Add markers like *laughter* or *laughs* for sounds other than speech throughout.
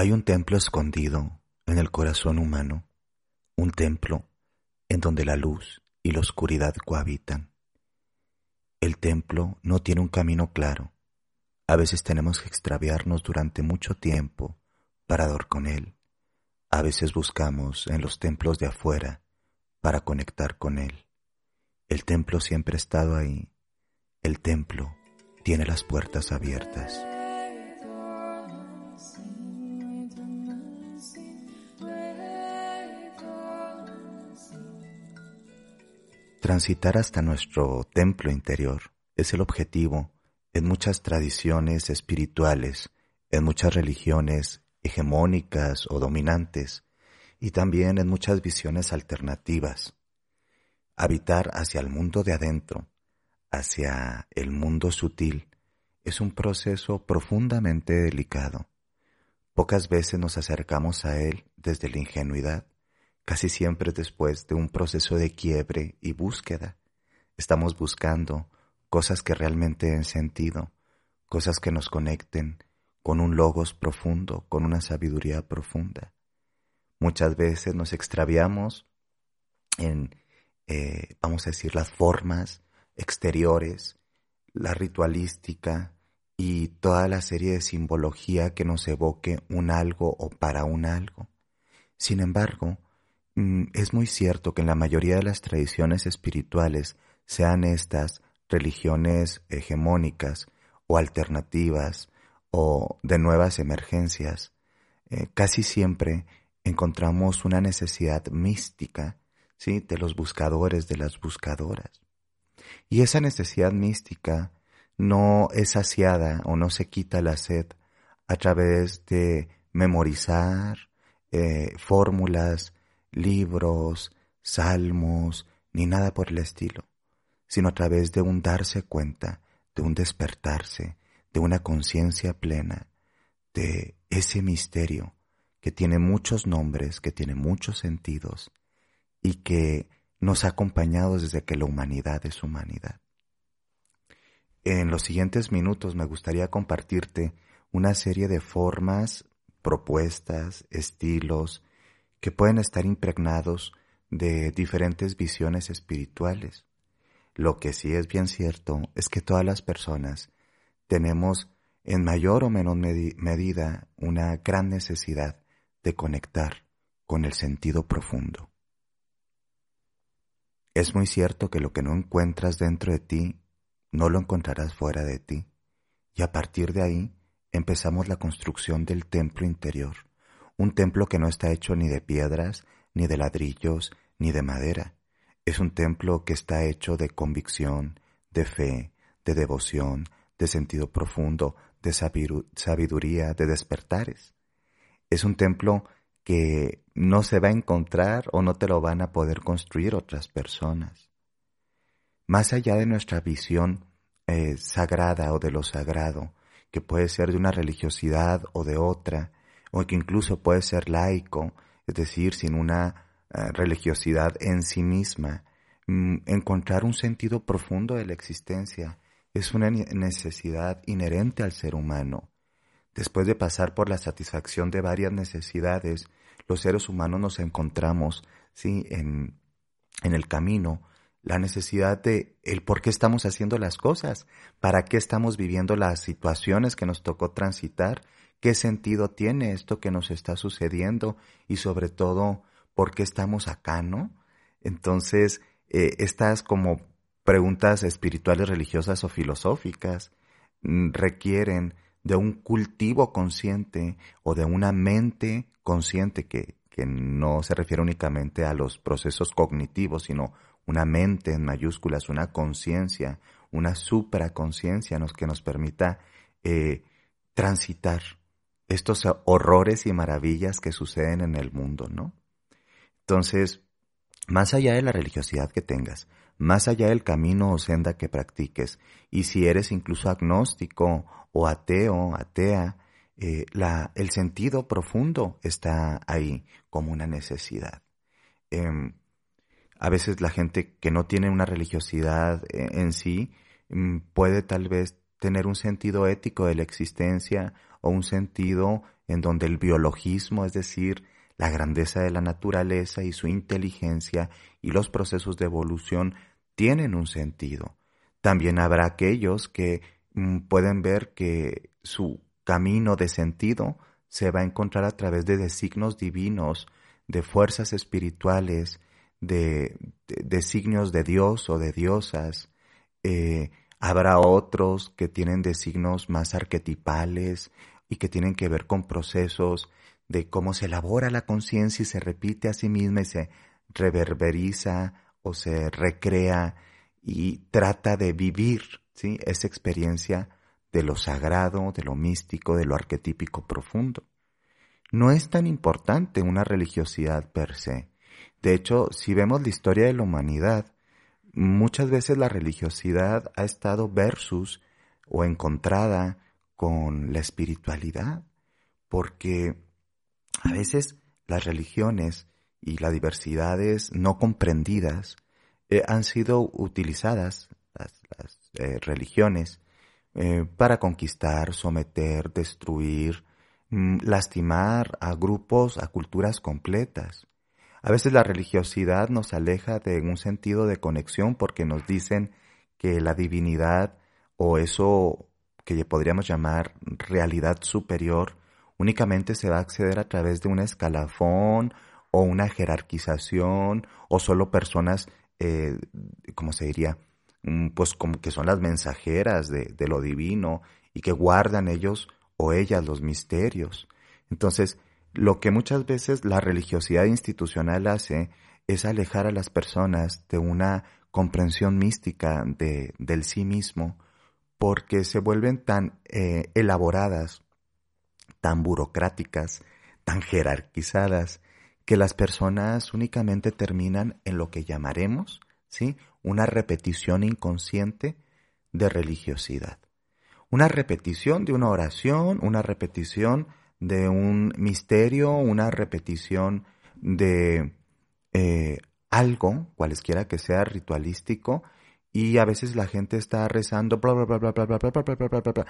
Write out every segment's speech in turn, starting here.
Hay un templo escondido en el corazón humano, un templo en donde la luz y la oscuridad cohabitan. El templo no tiene un camino claro. A veces tenemos que extraviarnos durante mucho tiempo para dar con él. A veces buscamos en los templos de afuera para conectar con él. El templo siempre ha estado ahí. El templo tiene las puertas abiertas. Transitar hasta nuestro templo interior es el objetivo en muchas tradiciones espirituales, en muchas religiones hegemónicas o dominantes, y también en muchas visiones alternativas. Habitar hacia el mundo de adentro, hacia el mundo sutil, es un proceso profundamente delicado. Pocas veces nos acercamos a él desde la ingenuidad casi siempre después de un proceso de quiebre y búsqueda. Estamos buscando cosas que realmente den sentido, cosas que nos conecten con un logos profundo, con una sabiduría profunda. Muchas veces nos extraviamos en, eh, vamos a decir, las formas exteriores, la ritualística y toda la serie de simbología que nos evoque un algo o para un algo. Sin embargo, es muy cierto que en la mayoría de las tradiciones espirituales, sean estas religiones hegemónicas o alternativas o de nuevas emergencias, eh, casi siempre encontramos una necesidad mística ¿sí? de los buscadores, de las buscadoras. Y esa necesidad mística no es saciada o no se quita la sed a través de memorizar eh, fórmulas, libros, salmos, ni nada por el estilo, sino a través de un darse cuenta, de un despertarse, de una conciencia plena, de ese misterio que tiene muchos nombres, que tiene muchos sentidos y que nos ha acompañado desde que la humanidad es humanidad. En los siguientes minutos me gustaría compartirte una serie de formas, propuestas, estilos, que pueden estar impregnados de diferentes visiones espirituales. Lo que sí es bien cierto es que todas las personas tenemos en mayor o menor medida una gran necesidad de conectar con el sentido profundo. Es muy cierto que lo que no encuentras dentro de ti, no lo encontrarás fuera de ti, y a partir de ahí empezamos la construcción del templo interior un templo que no está hecho ni de piedras, ni de ladrillos, ni de madera. Es un templo que está hecho de convicción, de fe, de devoción, de sentido profundo, de sabiduría, de despertares. Es un templo que no se va a encontrar o no te lo van a poder construir otras personas. Más allá de nuestra visión eh, sagrada o de lo sagrado, que puede ser de una religiosidad o de otra, o que incluso puede ser laico, es decir, sin una eh, religiosidad en sí misma. Mm, encontrar un sentido profundo de la existencia es una necesidad inherente al ser humano. Después de pasar por la satisfacción de varias necesidades, los seres humanos nos encontramos ¿sí? en, en el camino la necesidad de el por qué estamos haciendo las cosas, para qué estamos viviendo las situaciones que nos tocó transitar qué sentido tiene esto que nos está sucediendo y sobre todo por qué estamos acá, ¿no? Entonces, eh, estas como preguntas espirituales, religiosas o filosóficas mm, requieren de un cultivo consciente o de una mente consciente que, que no se refiere únicamente a los procesos cognitivos, sino una mente en mayúsculas, una conciencia, una supraconciencia que nos permita eh, transitar estos horrores y maravillas que suceden en el mundo, ¿no? Entonces, más allá de la religiosidad que tengas, más allá del camino o senda que practiques, y si eres incluso agnóstico o ateo, atea, eh, el sentido profundo está ahí como una necesidad. Em, a veces la gente que no tiene una religiosidad eh, en sí mm, puede tal vez tener un sentido ético de la existencia o un sentido en donde el biologismo, es decir, la grandeza de la naturaleza y su inteligencia y los procesos de evolución tienen un sentido. También habrá aquellos que mm, pueden ver que su camino de sentido se va a encontrar a través de designos divinos, de fuerzas espirituales, de, designios de Dios o de diosas. Eh, habrá otros que tienen designos más arquetipales y que tienen que ver con procesos de cómo se elabora la conciencia y se repite a sí misma y se reverberiza o se recrea y trata de vivir ¿sí? esa experiencia de lo sagrado, de lo místico, de lo arquetípico profundo. No es tan importante una religiosidad per se. De hecho, si vemos la historia de la humanidad, muchas veces la religiosidad ha estado versus o encontrada con la espiritualidad, porque a veces las religiones y las diversidades no comprendidas eh, han sido utilizadas, las, eh, religiones, eh, para conquistar, someter, destruir, mm, lastimar a grupos, a culturas completas. A veces la religiosidad nos aleja de un sentido de conexión porque nos dicen que la divinidad o eso que podríamos llamar realidad superior únicamente se va a acceder a través de un escalafón o una jerarquización o solo personas, eh, ¿cómo se diría? Mm, pues como que son las mensajeras de, de lo divino y que guardan ellos o ellas los misterios. Entonces, lo que muchas veces la religiosidad institucional hace es alejar a las personas de una comprensión mística de, del sí mismo, porque se vuelven tan eh, elaboradas, tan burocráticas, tan jerarquizadas, que las personas únicamente terminan en lo que llamaremos, ¿sí? Una repetición inconsciente de religiosidad. Una repetición de una oración, una repetición de un misterio, una repetición de eh, algo, cualesquiera que sea ritualístico, y a veces la gente está rezando bla bla bla bla bla bla bla bla bla bla bla bla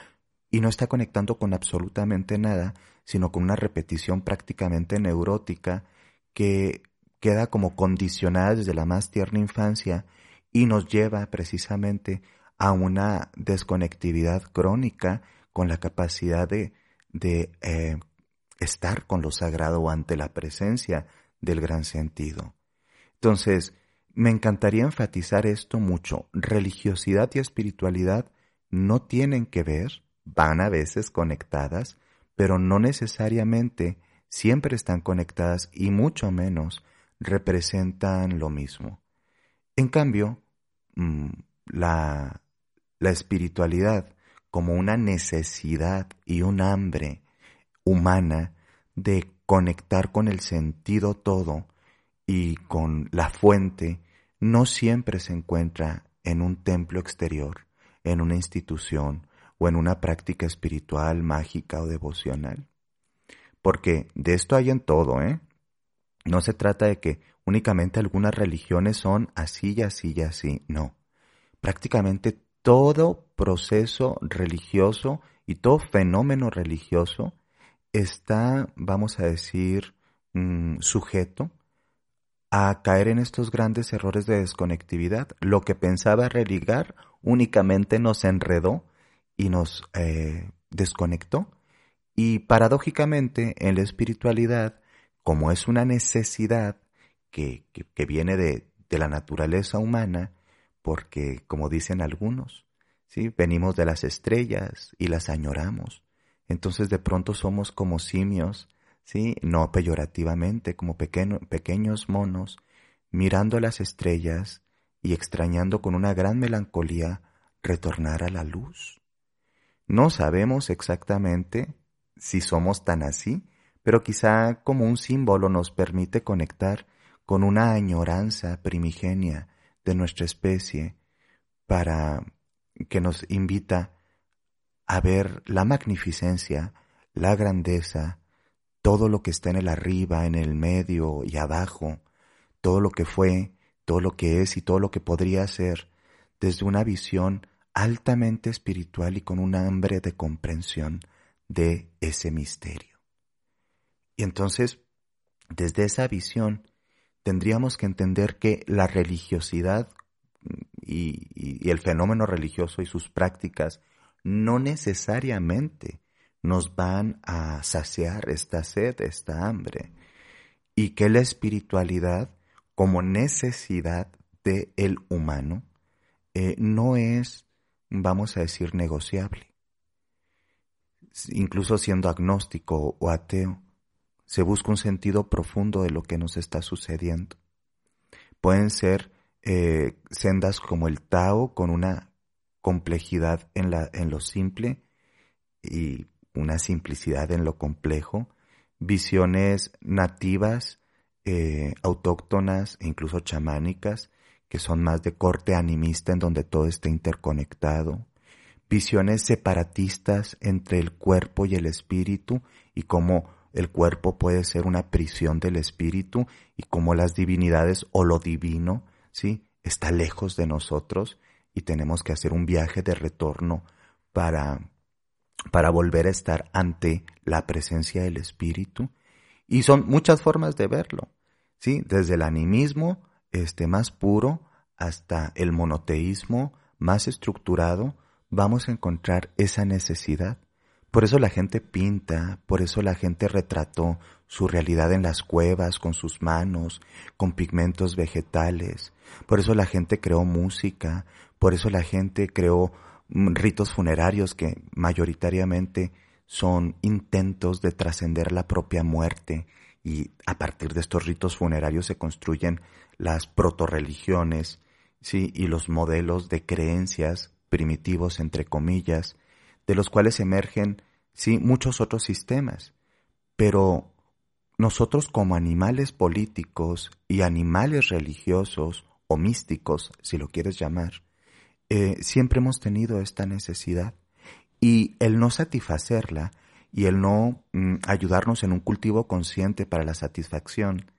y no está conectando con absolutamente nada, sino con una repetición prácticamente neurótica que queda como condicionada desde la más tierna infancia y nos lleva precisamente a una desconectividad crónica con la capacidad de de eh, estar con lo sagrado ante la presencia del gran sentido. Entonces, me encantaría enfatizar esto mucho. Religiosidad y espiritualidad no tienen que ver, van a veces conectadas, pero no necesariamente siempre están conectadas y mucho menos representan lo mismo. En cambio, mm, la, la espiritualidad como una necesidad y un hambre humana de conectar con el sentido todo y con la fuente, no siempre se encuentra en un templo exterior, en una institución o en una práctica espiritual, mágica o devocional. Porque de esto hay en todo, ¿eh? No se trata de que únicamente algunas religiones son así y así y así, no. Prácticamente todo proceso religioso y todo fenómeno religioso está, vamos a decir, mm, sujeto a caer en estos grandes errores de desconectividad. Lo que pensaba religar únicamente nos enredó y nos eh, desconectó. Y paradójicamente en la espiritualidad, como es una necesidad que, que viene de, de la naturaleza humana, porque, como dicen algunos, ¿sí? venimos de las estrellas y las añoramos. Entonces de pronto somos como simios, ¿sí? no peyorativamente, como pequeños monos, mirando las estrellas y extrañando con una gran melancolía retornar a la luz. No sabemos exactamente si somos tan así, pero quizá como un símbolo nos permite conectar con una añoranza primigenia de nuestra especie para que nos invita a ver la magnificencia, la grandeza, todo lo que está en el arriba, en el medio y abajo, todo lo que fue, todo lo que es y todo lo que podría ser, desde una visión altamente espiritual y con un hambre de comprensión de ese misterio. Y entonces, desde esa visión, tendríamos que entender que la religiosidad y, el fenómeno religioso y sus prácticas no necesariamente nos van a saciar esta sed, esta hambre, y que la espiritualidad como necesidad del el humano eh, no es, vamos a decir, negociable. Incluso siendo agnóstico o ateo, se busca un sentido profundo de lo que nos está sucediendo. Pueden ser eh, sendas como el Tao con una complejidad en, lo simple y una simplicidad en lo complejo, visiones nativas, eh, autóctonas e incluso chamánicas, que son más de corte animista en donde todo está interconectado, visiones separatistas entre el cuerpo y el espíritu y cómo el cuerpo puede ser una prisión del espíritu y cómo las divinidades o lo divino ¿sí? Está lejos de nosotros y tenemos que hacer un viaje de retorno para, para volver a estar ante la presencia del Espíritu. Y son muchas formas de verlo, ¿sí? Desde el animismo este, más puro hasta el monoteísmo más estructurado, vamos a encontrar esa necesidad. Por eso la gente pinta, por eso la gente retrató su realidad en las cuevas con sus manos, con pigmentos vegetales. Por eso la gente creó música, por eso la gente creó mm, ritos funerarios que mayoritariamente son intentos de trascender la propia muerte y a partir de estos ritos funerarios se construyen las protorreligiones, sí, y los modelos de creencias primitivos entre comillas de los cuales emergen, sí, muchos otros sistemas. Pero nosotros como animales políticos y animales religiosos o místicos, si lo quieres llamar, eh, siempre hemos tenido esta necesidad. Y el no satisfacerla y el no mm, ayudarnos en un cultivo consciente para la satisfacción,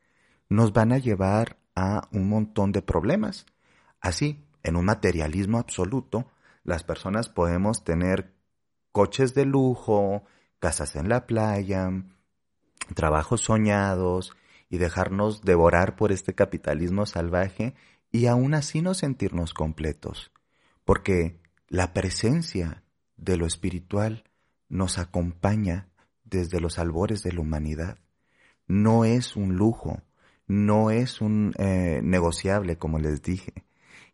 nos van a llevar a un montón de problemas. Así, en un materialismo absoluto, las personas podemos tener coches de lujo, casas en la playa, trabajos soñados y dejarnos devorar por este capitalismo salvaje y aún así no sentirnos completos, porque la presencia de lo espiritual nos acompaña desde los albores de la humanidad. No es un lujo, no es un eh, negociable, como les dije,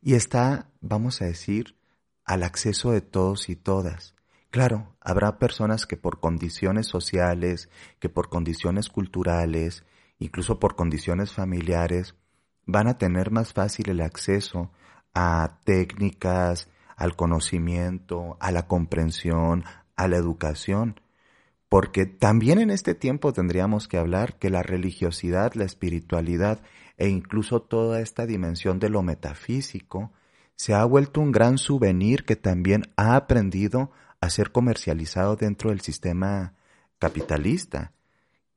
y está, vamos a decir, al acceso de todos y todas. Claro, habrá personas que por condiciones sociales, que por condiciones culturales, incluso por condiciones familiares, van a tener más fácil el acceso a técnicas, al conocimiento, a la comprensión, a la educación, porque también en este tiempo tendríamos que hablar que la religiosidad, la espiritualidad e incluso toda esta dimensión de lo metafísico se ha vuelto un gran souvenir que también ha aprendido a ser comercializado dentro del sistema capitalista.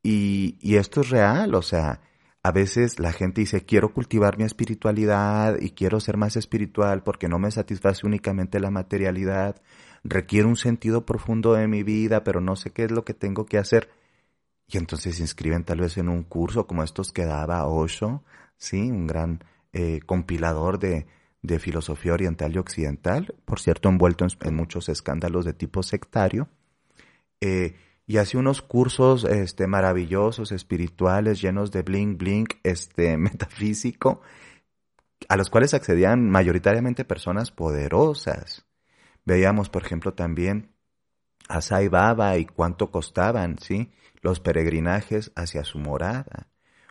Y, y esto es real, o sea, a veces la gente dice, quiero cultivar mi espiritualidad y quiero ser más espiritual porque no me satisface únicamente la materialidad, requiere un sentido profundo de mi vida, pero no sé qué es lo que tengo que hacer. Y entonces se inscriben tal vez en un curso como estos que daba Osho, ¿sí? Un gran eh, compilador de, de filosofía oriental y occidental, por cierto envuelto en, muchos escándalos de tipo sectario, eh, y hace unos cursos este, maravillosos, espirituales, llenos de bling bling, este, *laughs* metafísico, a los cuales accedían mayoritariamente personas poderosas. Veíamos, por ejemplo, también a Sai Baba y cuánto costaban, ¿sí? Los peregrinajes hacia su morada.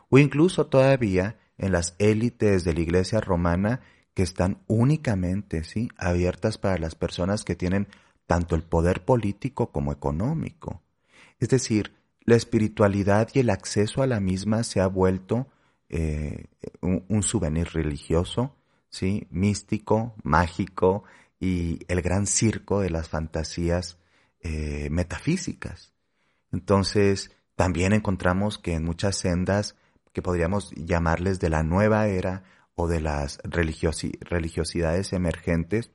O incluso todavía en las élites de la iglesia romana que están únicamente, ¿sí? Abiertas para las personas que tienen tanto el poder político como económico. Es decir, la espiritualidad y el acceso a la misma se ha vuelto eh, un, souvenir religioso, ¿sí? místico, mágico y el gran circo de las fantasías eh, metafísicas. Entonces, también encontramos que en muchas sendas que podríamos llamarles de la nueva era o de las religiosidades emergentes,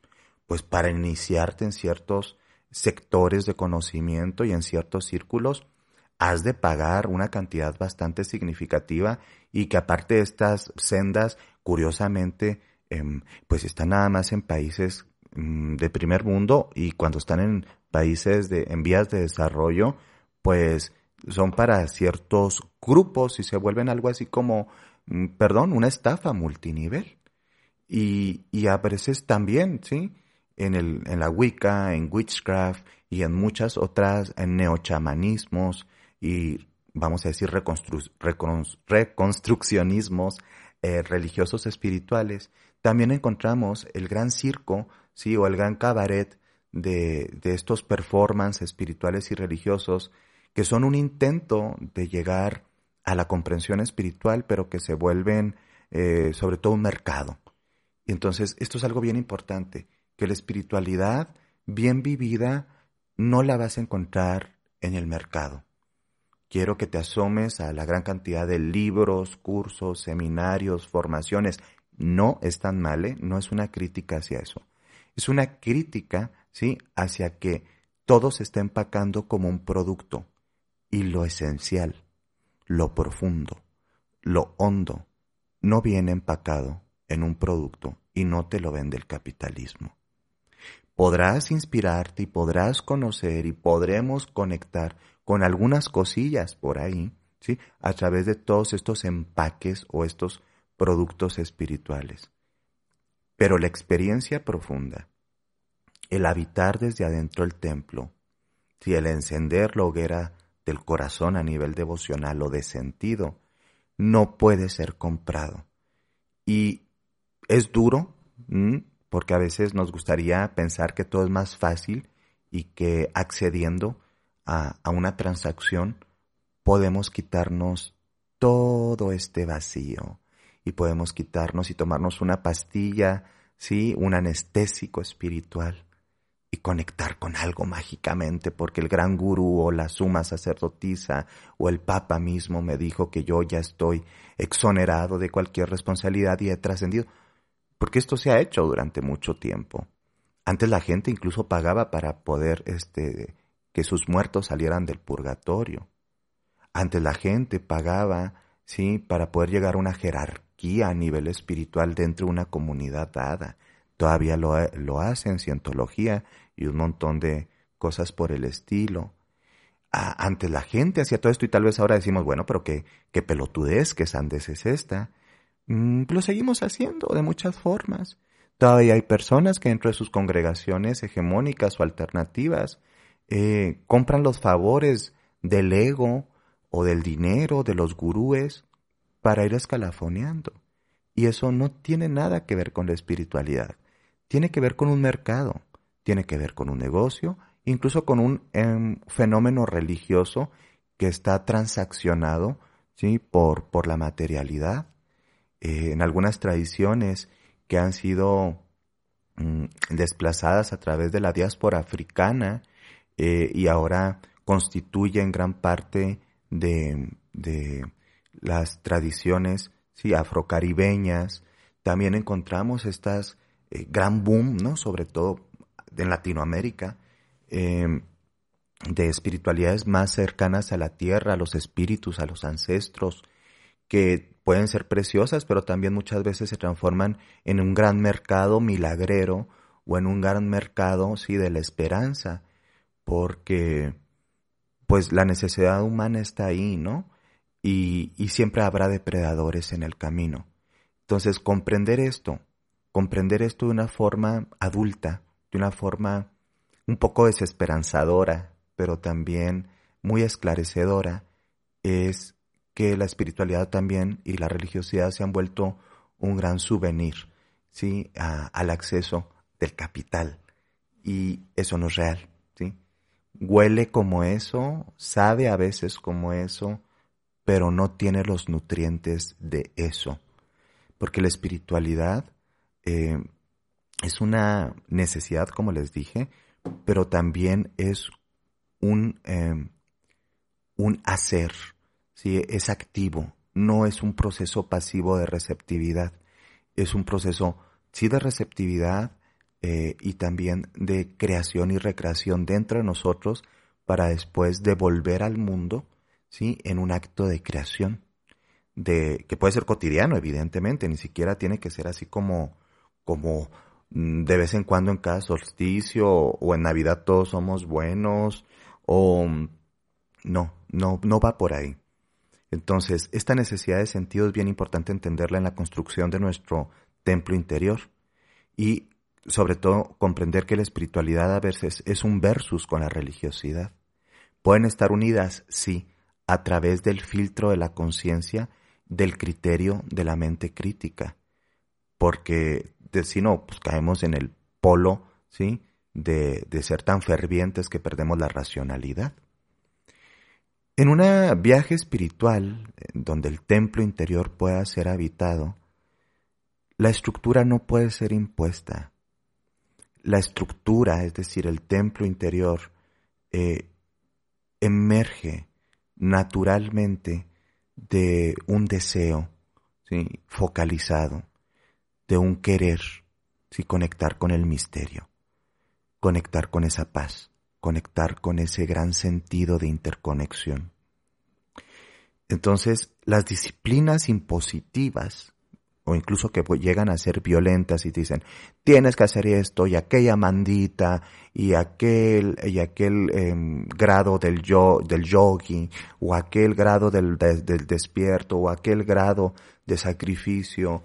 pues para iniciarte en ciertos sectores de conocimiento y en ciertos círculos has de pagar una cantidad bastante significativa y que aparte de estas sendas, curiosamente, em, pues están nada más en países mm, de primer mundo y cuando están en países de, en vías de desarrollo, pues son para ciertos grupos y se vuelven algo así como, perdón, una estafa multinivel. Y, y a también, ¿sí? En, el, en la Wicca, en Witchcraft y en muchas otras, en neochamanismos y vamos a decir reconstruccionismos eh, religiosos espirituales, también encontramos el gran circo, sí, o el gran cabaret de, de estos performances espirituales y religiosos que son un intento de llegar a la comprensión espiritual, pero que se vuelven eh, sobre todo un mercado. Y entonces esto es algo bien importante, que la espiritualidad bien vivida no la vas a encontrar en el mercado. Quiero que te asomes a la gran cantidad de libros, cursos, seminarios, formaciones. No es tan mal, ¿eh? no es una crítica hacia eso. Es una crítica, ¿sí? Hacia que todo se está empacando como un producto y lo esencial, lo profundo, lo hondo, no viene empacado en un producto y no te lo vende el capitalismo. Podrás inspirarte y podrás conocer y podremos conectar con algunas cosillas por ahí, ¿sí? A través de todos estos empaques o estos productos espirituales. Pero la experiencia profunda, el habitar desde adentro el templo, si el encender la hoguera del corazón a nivel devocional o de sentido, no puede ser comprado. Y es duro, porque a veces nos gustaría pensar que todo es más fácil y que accediendo a, a una transacción podemos quitarnos todo este vacío y podemos quitarnos y tomarnos una pastilla, sí, un anestésico espiritual y conectar con algo mágicamente, porque el gran gurú o la suma sacerdotisa o el papa mismo me dijo que yo ya estoy exonerado de cualquier responsabilidad y he trascendido. Porque esto se ha hecho durante mucho tiempo. Antes la gente incluso pagaba para poder este que sus muertos salieran del purgatorio. Antes la gente pagaba, sí, para poder llegar a una jerarquía a nivel espiritual dentro de una comunidad dada. Todavía lo, lo hacen cientología y un montón de cosas por el estilo. antes la gente hacía todo esto y tal vez ahora decimos, bueno, pero qué, qué pelotudez, qué sandez es esta. Mm, lo seguimos haciendo de muchas formas. Todavía hay personas que dentro de sus congregaciones hegemónicas o alternativas eh, compran los favores del ego o del dinero de los gurúes para ir escalafoneando. Y eso no tiene nada que ver con la espiritualidad. Tiene que ver con un mercado tiene que ver con un negocio, incluso con un em, fenómeno religioso que está transaccionado ¿sí? por, por la materialidad. Eh, en algunas tradiciones que han sido mm, desplazadas a través de la diáspora africana eh, y ahora constituyen gran parte de, de las tradiciones ¿sí? afrocaribeñas. También encontramos estas eh, gran boom, ¿no? sobre todo en Latinoamérica, em, de espiritualidades más cercanas a la tierra, a los espíritus, a los ancestros, que pueden ser preciosas, pero también muchas veces se transforman en un gran mercado milagrero o en un gran mercado, sí, de la esperanza, porque pues la necesidad humana está ahí, ¿no? Y, y siempre habrá depredadores en el camino. Entonces, comprender esto, comprender esto de una forma adulta, de una forma un poco desesperanzadora, pero también muy esclarecedora, es que la espiritualidad también y la religiosidad se han vuelto un gran souvenir, ¿sí? al acceso del capital. Y eso no es real, ¿sí? Huele como eso, sabe a veces como eso, pero no tiene los nutrientes de eso. Porque la espiritualidad eh, es una necesidad, como les dije, pero también es un, em, un hacer, ¿sí? es activo, no es un proceso pasivo de receptividad, es un proceso, sí, de receptividad, eh, y también de creación y recreación dentro de nosotros para después devolver al mundo, ¿sí? En un acto de creación, de, que puede ser cotidiano, evidentemente, ni siquiera tiene que ser así como, como de vez en cuando en cada solsticio o en Navidad todos somos buenos o no, no, no va por ahí. Entonces, esta necesidad de sentido es bien importante entenderla en la construcción de nuestro templo interior y sobre todo comprender que la espiritualidad a veces es un versus con la religiosidad. Pueden estar unidas, sí, a través del filtro de la conciencia, del criterio de la mente crítica, porque si no, pues caemos en el polo, ¿sí? De, de ser tan fervientes que perdemos la racionalidad. En un viaje espiritual, donde el templo interior pueda ser habitado, la estructura no puede ser impuesta. La estructura, es decir, el templo interior, eh, emerge naturalmente de un deseo focalizado, de un querer, ¿sí? conectar con el misterio, conectar con esa paz, conectar con ese gran sentido de interconexión. Entonces, las disciplinas impositivas o incluso que llegan a ser violentas y dicen, tienes que hacer esto y aquella mandita y aquel, y aquel em, grado del, yo, del yogi o aquel grado del, del despierto o aquel grado de sacrificio,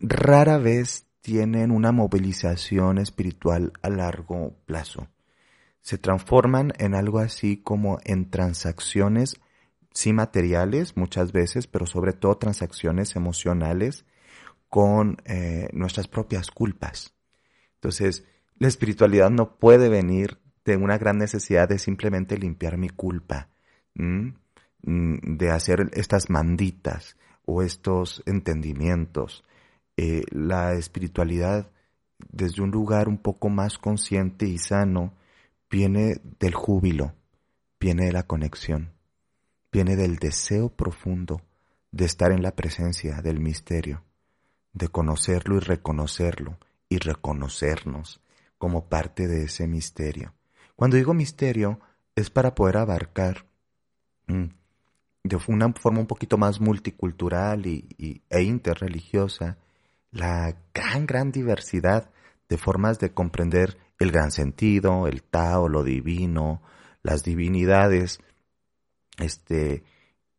rara vez tienen una movilización espiritual a largo plazo. Se transforman en algo así como en transacciones sí materiales muchas veces, pero sobre todo transacciones emocionales con eh, nuestras propias culpas. Entonces, la espiritualidad no puede venir de una gran necesidad de simplemente limpiar mi culpa, mm, de hacer estas manditas o estos entendimientos. Eh, la espiritualidad, desde un lugar un poco más consciente y sano, viene del júbilo, viene de la conexión viene del deseo profundo de estar en la presencia del misterio, de conocerlo y reconocerlo y reconocernos como parte de ese misterio. Cuando digo misterio es para poder abarcar mm, de una forma un poquito más multicultural y, e interreligiosa la gran, gran diversidad de formas de comprender el gran sentido, el Tao, lo divino, las divinidades este,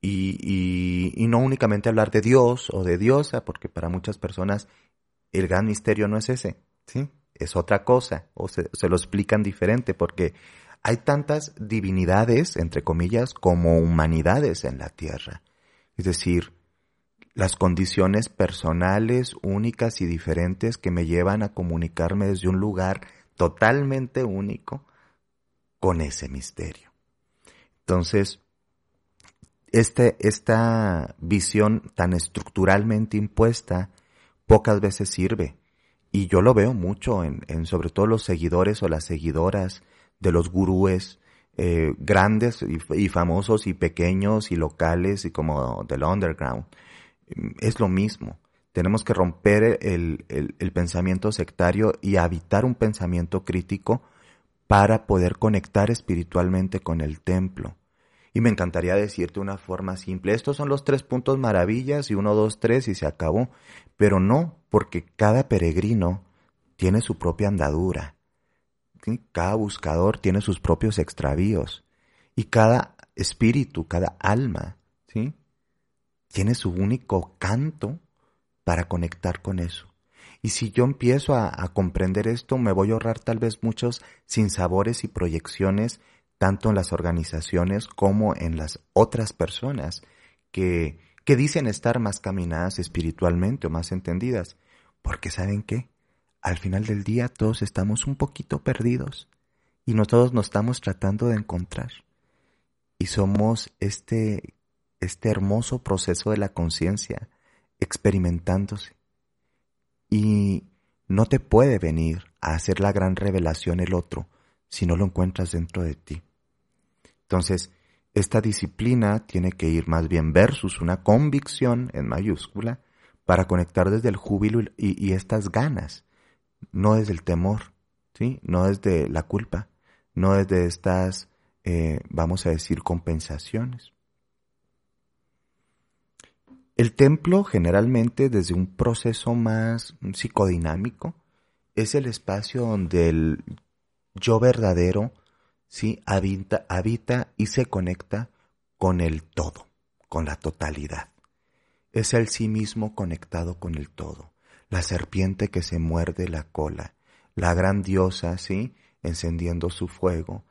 y, y, no únicamente hablar de Dios o de diosa, porque para muchas personas el gran misterio no es ese, ¿sí? Es otra cosa, o se, se lo explican diferente, porque hay tantas divinidades, entre comillas, como humanidades en la tierra. Es decir, las condiciones personales únicas y diferentes que me llevan a comunicarme desde un lugar totalmente único con ese misterio. Entonces, este, esta visión tan estructuralmente impuesta pocas veces sirve. Y yo lo veo mucho en, sobre todo los seguidores o las seguidoras de los gurúes eh, grandes y, famosos y pequeños y locales y como del underground. Es lo mismo. Tenemos que romper el, el, pensamiento sectario y habitar un pensamiento crítico para poder conectar espiritualmente con el templo. Y me encantaría decirte una forma simple, estos son los tres puntos maravillas y uno, dos, tres y se acabó. Pero no, porque cada peregrino tiene su propia andadura. Cada buscador tiene sus propios extravíos. Y cada espíritu, cada alma, ¿sí? Tiene su único canto para conectar con eso. Y si yo empiezo a, comprender esto, me voy a ahorrar tal vez muchos sinsabores y proyecciones tanto en las organizaciones como en las otras personas que, que dicen estar más caminadas espiritualmente o más entendidas. Porque saben qué? Al final del día todos estamos un poquito perdidos y no todos nos estamos tratando de encontrar. Y somos este, este hermoso proceso de la conciencia experimentándose. Y no te puede venir a hacer la gran revelación el otro si no lo encuentras dentro de ti. Entonces, esta disciplina tiene que ir más bien versus una convicción en mayúscula para conectar desde el júbilo y, estas ganas no es del temor, ¿sí? No es de la culpa, no es de estas, eh, vamos a decir, compensaciones. El templo generalmente desde un proceso más psicodinámico es el espacio donde el yo verdadero ¿sí? habita, habita y se conecta con el todo, con la totalidad. Es el sí mismo conectado con el todo, la serpiente que se muerde la cola, la gran diosa, ¿sí? encendiendo su fuego,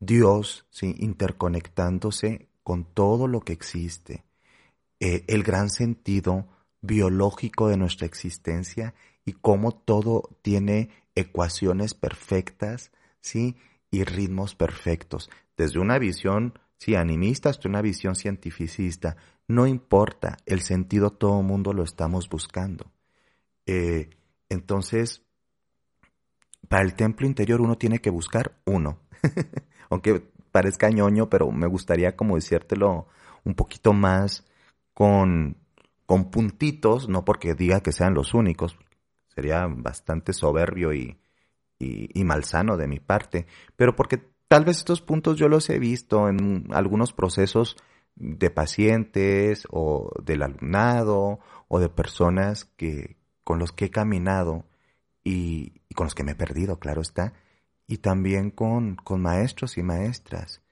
Dios, ¿sí? interconectándose con todo lo que existe, eh, el gran sentido biológico de nuestra existencia y cómo todo tiene ecuaciones perfectas, ¿sí? Y ritmos perfectos. Desde una visión, sí, animista hasta una visión cientificista. No importa, el sentido todo el mundo lo estamos buscando. Eh, entonces, para el templo interior uno tiene que buscar uno. *laughs* Aunque parezca ñoño, pero me gustaría como decírtelo un poquito más con, con puntitos, no porque diga que sean los únicos, sería bastante soberbio y, y, malsano de mi parte, pero porque tal vez estos puntos yo los he visto en algunos procesos de pacientes o del alumnado o de personas que con los que he caminado y, y con los que me he perdido, claro está, y también con, con maestros y maestras.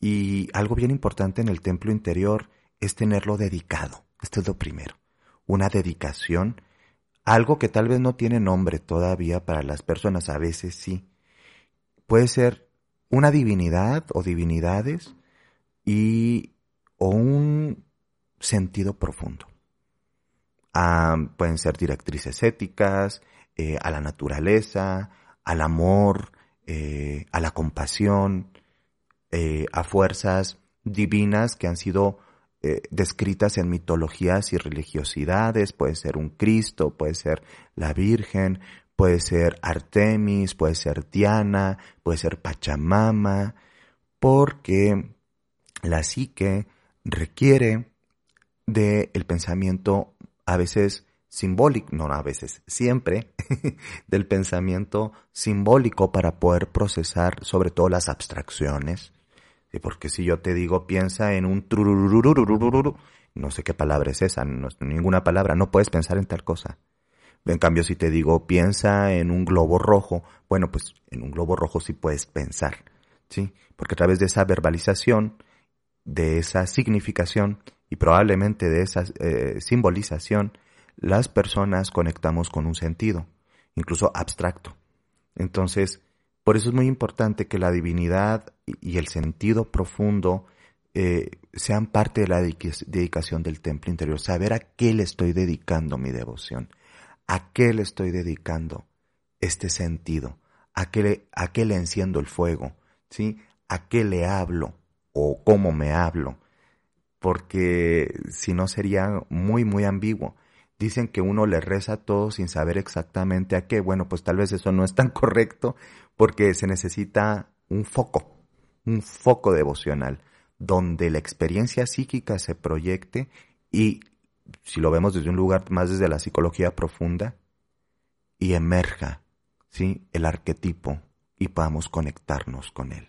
Y algo bien importante en el templo interior es tenerlo dedicado. Esto es lo primero. Una dedicación, algo que tal vez no tiene nombre todavía para las personas, a veces sí. Puede ser una divinidad o divinidades y o un sentido profundo. Ah, pueden ser directrices éticas, eh, a la naturaleza, al amor, eh, a la compasión, eh, a fuerzas divinas que han sido eh, descritas en mitologías y religiosidades, puede ser un Cristo, puede ser la Virgen, puede ser Artemis, puede ser Diana, puede ser Pachamama, porque la psique requiere del el pensamiento a veces simbólico, no a veces, siempre, *laughs* del pensamiento simbólico para poder procesar sobre todo las abstracciones, porque si yo te digo piensa en un no sé qué palabra es esa, ninguna palabra, no puedes pensar en tal cosa. En cambio, si te digo piensa en un globo rojo, bueno, pues en un globo rojo sí puedes pensar, ¿sí? Porque a través de esa verbalización, de esa significación y probablemente de esa eh, simbolización, las personas conectamos con un sentido, incluso abstracto. Entonces, por eso es muy importante que la divinidad y el sentido profundo eh, sean parte de la dedicación del templo interior. Saber a qué le estoy dedicando mi devoción, a qué le estoy dedicando este sentido, a qué le, a qué le enciendo el fuego, ¿sí? a qué le hablo o cómo me hablo, porque si no sería muy, muy ambiguo dicen que uno le reza todo sin saber exactamente a qué. Bueno, pues tal vez eso no es tan *laughs* correcto porque se necesita un foco, un foco devocional, donde la experiencia psíquica se proyecte y, si lo vemos desde un lugar más desde la psicología profunda, y emerja, ¿sí? El arquetipo y podamos conectarnos con él.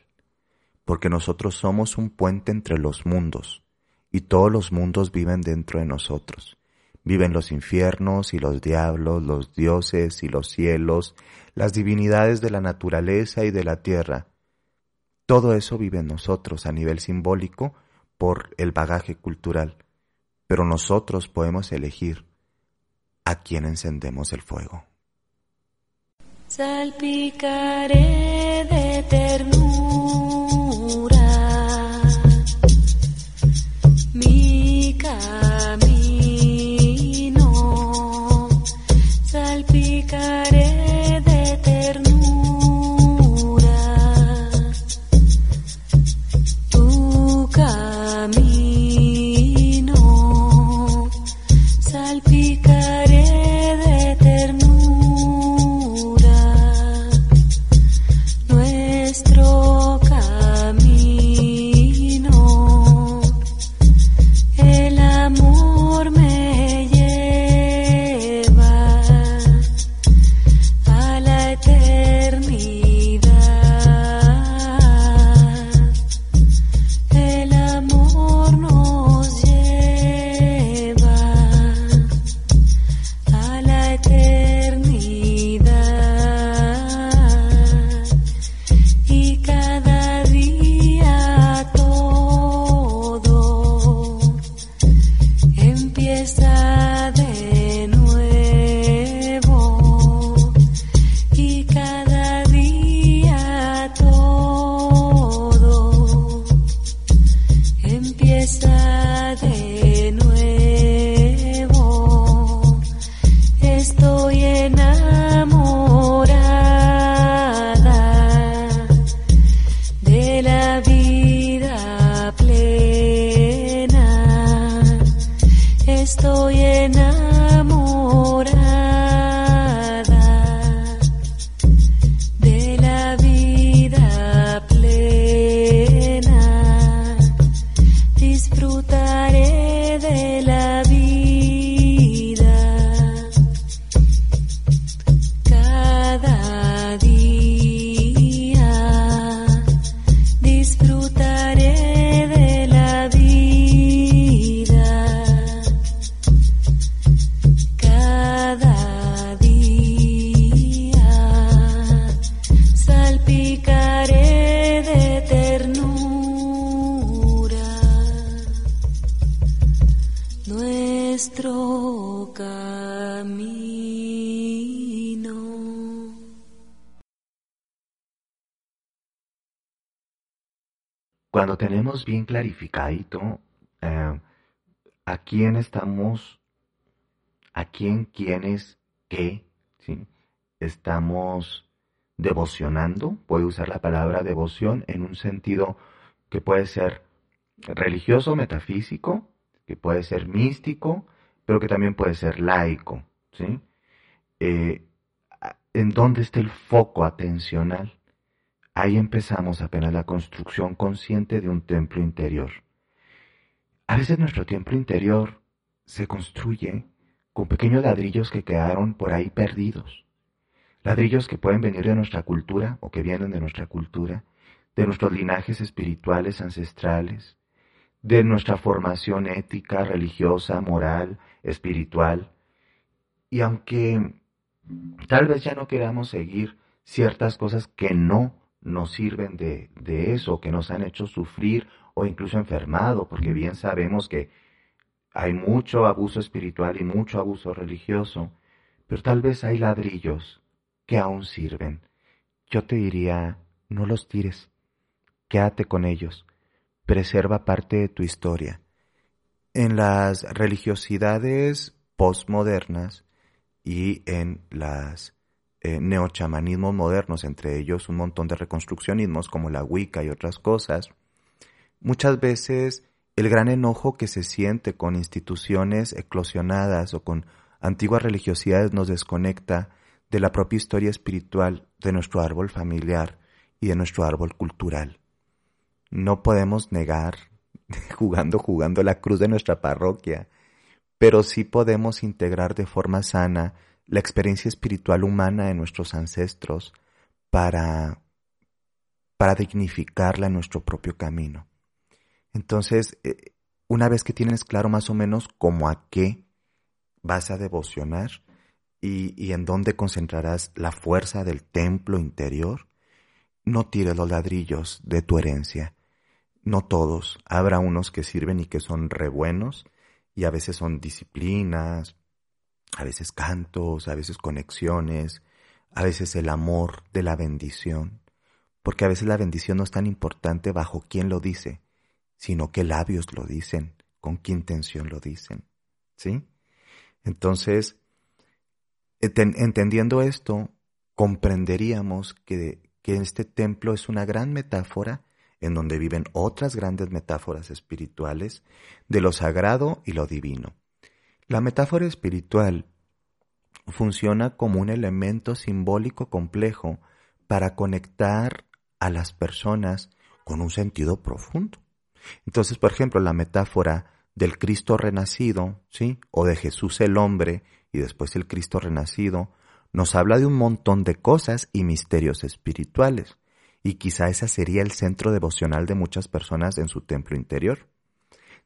Porque nosotros somos un puente entre los mundos y todos los mundos viven dentro de nosotros Viven los infiernos y los diablos, los dioses y los cielos, las divinidades de la naturaleza y de la tierra. Todo eso vive en nosotros a nivel simbólico por el bagaje cultural, pero nosotros podemos elegir a quién encendemos el fuego. Salpicaré de ternura bien clarificadito eh, a quién estamos, a quién, quiénes, qué, ¿sí? estamos devocionando, a usar la palabra devoción en un sentido que puede ser religioso, metafísico, que puede ser místico, pero que también puede ser laico, ¿sí? Eh, ¿En dónde está el foco atencional? Ahí empezamos apenas la construcción consciente de un templo interior. A veces nuestro templo interior se construye con pequeños ladrillos que quedaron por ahí perdidos. Ladrillos que pueden venir de nuestra cultura o que vienen de nuestra cultura, de nuestros linajes espirituales ancestrales, de nuestra formación ética, religiosa, moral, espiritual. Y aunque tal vez ya no queramos seguir ciertas cosas que no nos sirven de, de eso, que nos han hecho sufrir o incluso enfermado, porque bien sabemos que hay mucho abuso espiritual y mucho abuso religioso, pero tal vez hay ladrillos que aún sirven. Yo te diría, no los tires, quédate con ellos, preserva parte de tu historia. En las religiosidades postmodernas y en las eh, neochamanismos modernos, entre ellos un montón de reconstruccionismos como la Wicca y otras cosas, muchas veces el gran enojo que se siente con instituciones eclosionadas o con antiguas religiosidades nos desconecta de la propia historia espiritual de nuestro árbol familiar y de nuestro árbol cultural. No podemos negar, *laughs* jugando, jugando la cruz de nuestra parroquia, pero sí podemos integrar de forma sana la experiencia espiritual humana de nuestros ancestros para, para dignificarla en nuestro propio camino. Entonces, eh, una vez que tienes claro más o menos cómo a qué vas a devocionar y, y en dónde concentrarás la fuerza del templo interior, no tires los ladrillos de tu herencia. No todos. Habrá unos que sirven y que son re buenos y a veces son disciplinas, a veces cantos, a veces conexiones, a veces el amor de la bendición, porque a veces la bendición no es tan importante bajo quién lo dice, sino qué labios lo dicen, con qué intención lo dicen. ¿Sí? Entonces, entendiendo esto, comprenderíamos que, que este templo es una gran metáfora en donde viven otras grandes metáforas espirituales de lo sagrado y lo divino. La metáfora espiritual funciona como un elemento simbólico complejo para conectar a las personas con un sentido profundo. Entonces, por ejemplo, la metáfora del Cristo renacido, ¿sí? O de Jesús el hombre y después el Cristo renacido, nos habla de un montón de cosas y misterios espirituales. Y quizá ese sería el centro devocional de muchas personas en su templo interior.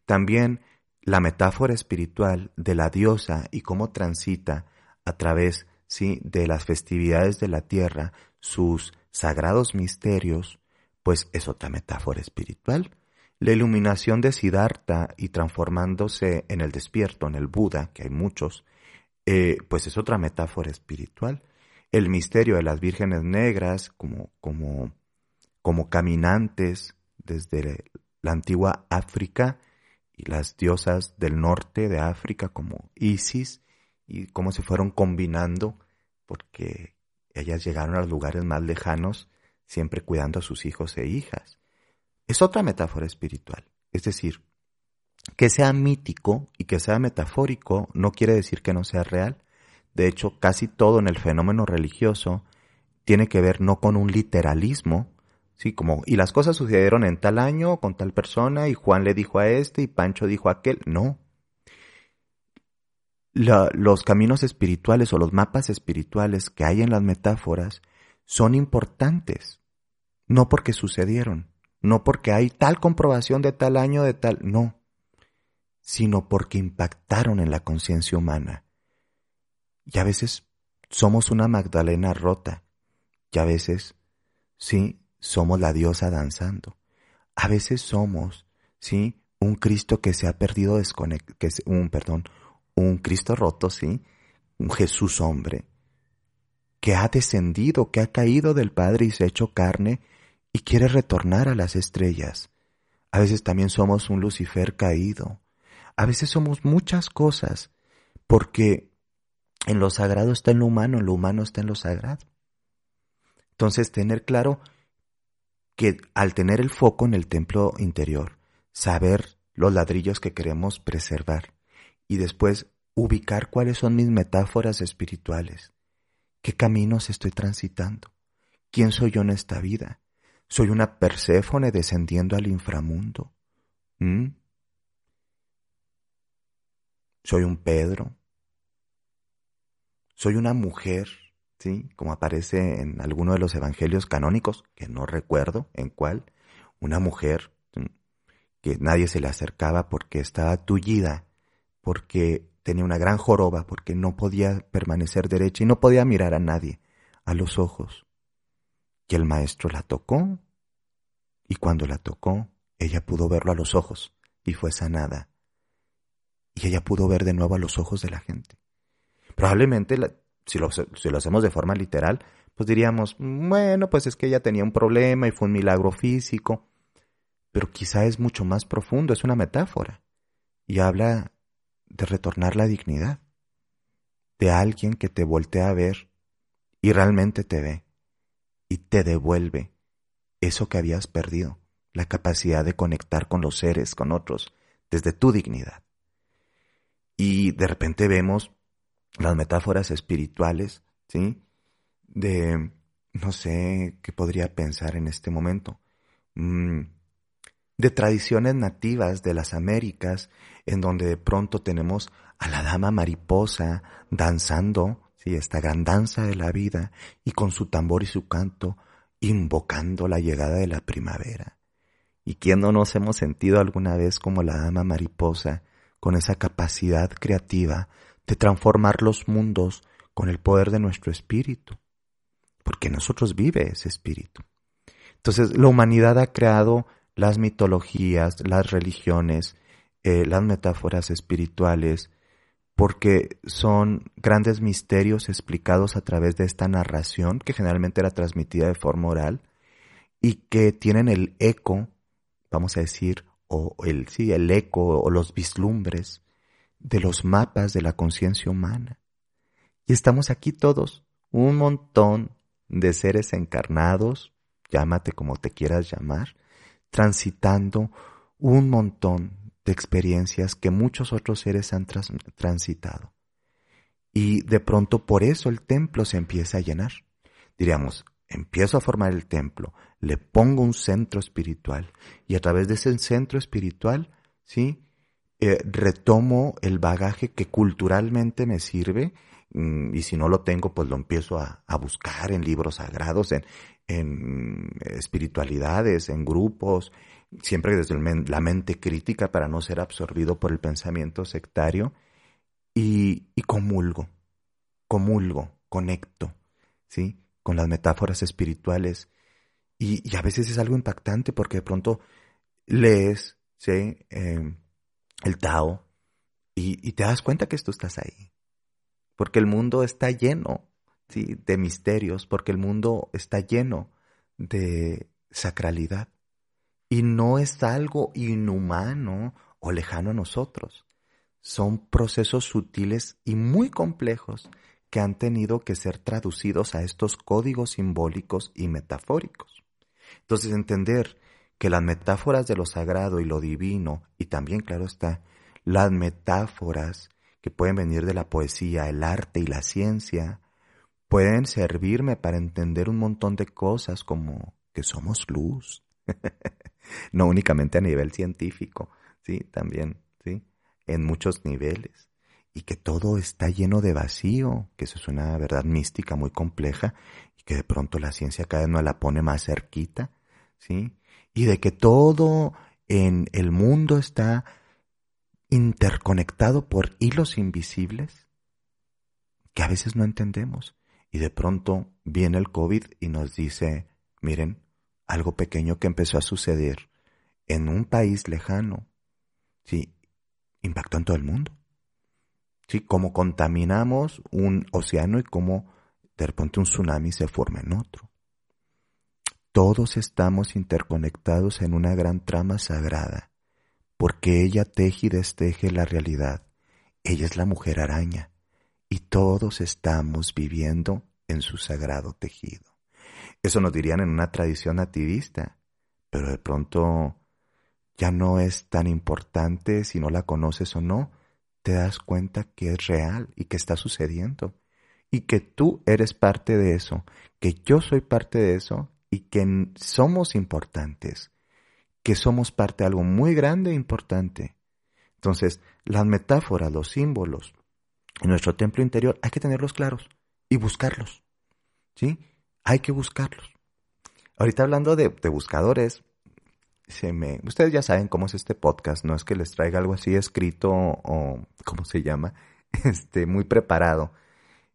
También la metáfora espiritual de la diosa y cómo transita a través ¿sí? de las festividades de la tierra sus sagrados misterios, pues es otra metáfora espiritual. La iluminación de Siddhartha y transformándose en el despierto, en el Buda, que hay muchos, eh, pues es otra metáfora espiritual. El misterio de las vírgenes negras como, como, como caminantes desde la antigua África y las diosas del norte de África como Isis y cómo se fueron combinando porque ellas llegaron a los lugares más lejanos siempre cuidando a sus hijos e hijas. Es otra metáfora espiritual. Es decir, que sea mítico y que sea metafórico no quiere decir que no sea real. De hecho, casi todo en el fenómeno religioso tiene que ver no con un literalismo, Sí, como, y las cosas sucedieron en tal año con tal persona y Juan le dijo a este y Pancho dijo a aquel. No. los caminos espirituales o los mapas espirituales que hay en las metáforas son importantes. No porque sucedieron, no porque hay tal comprobación de tal año, de tal, no, sino porque impactaron en la conciencia humana. Y a veces somos una Magdalena rota, y a veces, sí, somos la diosa danzando. A veces somos, sí, un Cristo que se ha perdido un, perdón, un Cristo roto, sí, un Jesús hombre, que ha descendido, que ha caído del Padre y se ha hecho carne y quiere retornar a las estrellas. A veces también somos un Lucifer caído. A veces somos muchas cosas, porque en lo sagrado está en lo humano, en lo humano está en lo sagrado. Entonces, tener claro que al tener el foco en el templo interior, saber los ladrillos que queremos preservar y después ubicar cuáles son mis metáforas espirituales, qué caminos estoy transitando, quién soy yo en esta vida, soy una Perséfone descendiendo al inframundo. ¿Mm? Soy un Pedro. Soy una mujer ¿sí? Como aparece en alguno de los evangelios canónicos, que no recuerdo en cuál, una mujer que nadie se le acercaba porque estaba tullida, porque tenía una gran joroba, porque no podía permanecer derecha y no podía mirar a nadie a los ojos. Y el maestro la tocó, y cuando la tocó, ella pudo verlo a los ojos y fue sanada. Y ella pudo ver de nuevo a los ojos de la gente. Probablemente la, si lo, hacemos de forma literal, pues diríamos, bueno, pues es que ella tenía un problema y fue un milagro físico, pero quizá es mucho más profundo, es una metáfora, y habla de retornar la dignidad, de alguien que te voltea a ver y realmente te ve y te devuelve eso que habías perdido, la capacidad de conectar con los seres, con otros, desde tu dignidad. Y de repente vemos las metáforas espirituales, ¿sí? De, no sé qué podría pensar en este momento, mm, de tradiciones nativas de las Américas, en donde de pronto tenemos a la dama mariposa danzando, ¿sí? esta gran danza de la vida, y con su tambor y su canto, invocando la llegada de la primavera. ¿Y quién no nos hemos sentido alguna vez como la dama mariposa, con esa capacidad creativa de transformar los mundos con el poder de nuestro espíritu, porque nosotros vive ese espíritu. Entonces, la humanidad ha creado las mitologías, las religiones, eh, las metáforas espirituales, porque son grandes misterios explicados a través de esta narración que generalmente era transmitida de forma oral y que tienen el eco, vamos a decir, o el sí, el eco o los vislumbres de los mapas de la conciencia humana. Y estamos aquí todos, un montón de seres encarnados, llámate como te quieras llamar, transitando un montón de experiencias que muchos otros seres han transitado. Y de pronto por eso el templo se empieza a llenar. Diríamos, empiezo a formar el templo, le pongo un centro espiritual y a través de ese centro espiritual, ¿sí? Eh, retomo el bagaje que culturalmente me sirve mm, y si no lo tengo, pues lo empiezo a, buscar en libros sagrados, en, en, espiritualidades, en grupos, siempre desde la mente crítica para no ser absorbido por el pensamiento sectario y, y comulgo, comulgo, conecto, ¿sí? Con las metáforas espirituales y, a veces es algo impactante porque de pronto lees, ¿sí? Eh, el Tao, y, te das cuenta que tú estás ahí. Porque el mundo está lleno ¿sí? de misterios, porque el mundo está lleno de sacralidad. Y no es algo inhumano o lejano a nosotros. Son procesos sutiles y muy complejos que han tenido que ser traducidos a estos códigos simbólicos y metafóricos. Entonces entender que las metáforas de lo sagrado y lo divino, y también, claro está, las metáforas que pueden venir de la poesía, el arte y la ciencia, pueden servirme para entender un montón de cosas como que somos luz. *laughs* no únicamente a nivel científico, sí, también, sí, en muchos niveles. Y que todo está lleno de vacío, que eso es una verdad mística muy compleja y que de pronto la ciencia cada vez nos la pone más cerquita, sí. Y de que todo en el mundo está interconectado por hilos invisibles que a veces no entendemos. Y de pronto viene el COVID y nos dice, miren, algo pequeño que empezó a suceder en un país lejano, sí, impactó en todo el mundo. Sí, cómo contaminamos un océano y cómo de repente un tsunami se forma en otro. Todos estamos interconectados en una gran trama sagrada, porque ella teje y desteje la realidad. Ella es la mujer araña, y todos estamos viviendo en su sagrado tejido. Eso nos dirían en una tradición nativista, pero de pronto ya no es tan importante si no la conoces o no, te das cuenta que es real y que está sucediendo. Y que tú eres parte de eso, que yo soy parte de eso y que somos importantes, que somos parte de algo muy grande e importante. Entonces, las metáforas, los símbolos en nuestro templo interior hay que tenerlos claros y buscarlos. ¿Sí? Hay que buscarlos. Ahorita hablando de, buscadores, se me, ustedes ya saben cómo es este podcast, no es que les traiga algo así escrito o, ¿cómo se llama? *laughs* Este, muy preparado.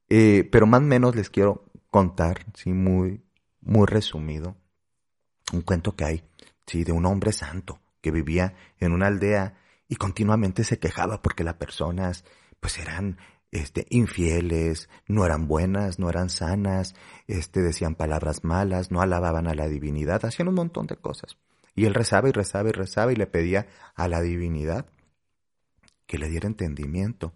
Eh, pero más o menos les quiero contar, sí, muy, muy resumido, un cuento que hay, sí, de un hombre santo que vivía en una aldea y continuamente se quejaba porque las personas, pues eran este, infieles, no eran buenas, no eran sanas, este, decían palabras malas, no alababan a la divinidad, hacían un montón de cosas. Y él rezaba y rezaba y rezaba y le pedía a la divinidad que le diera entendimiento.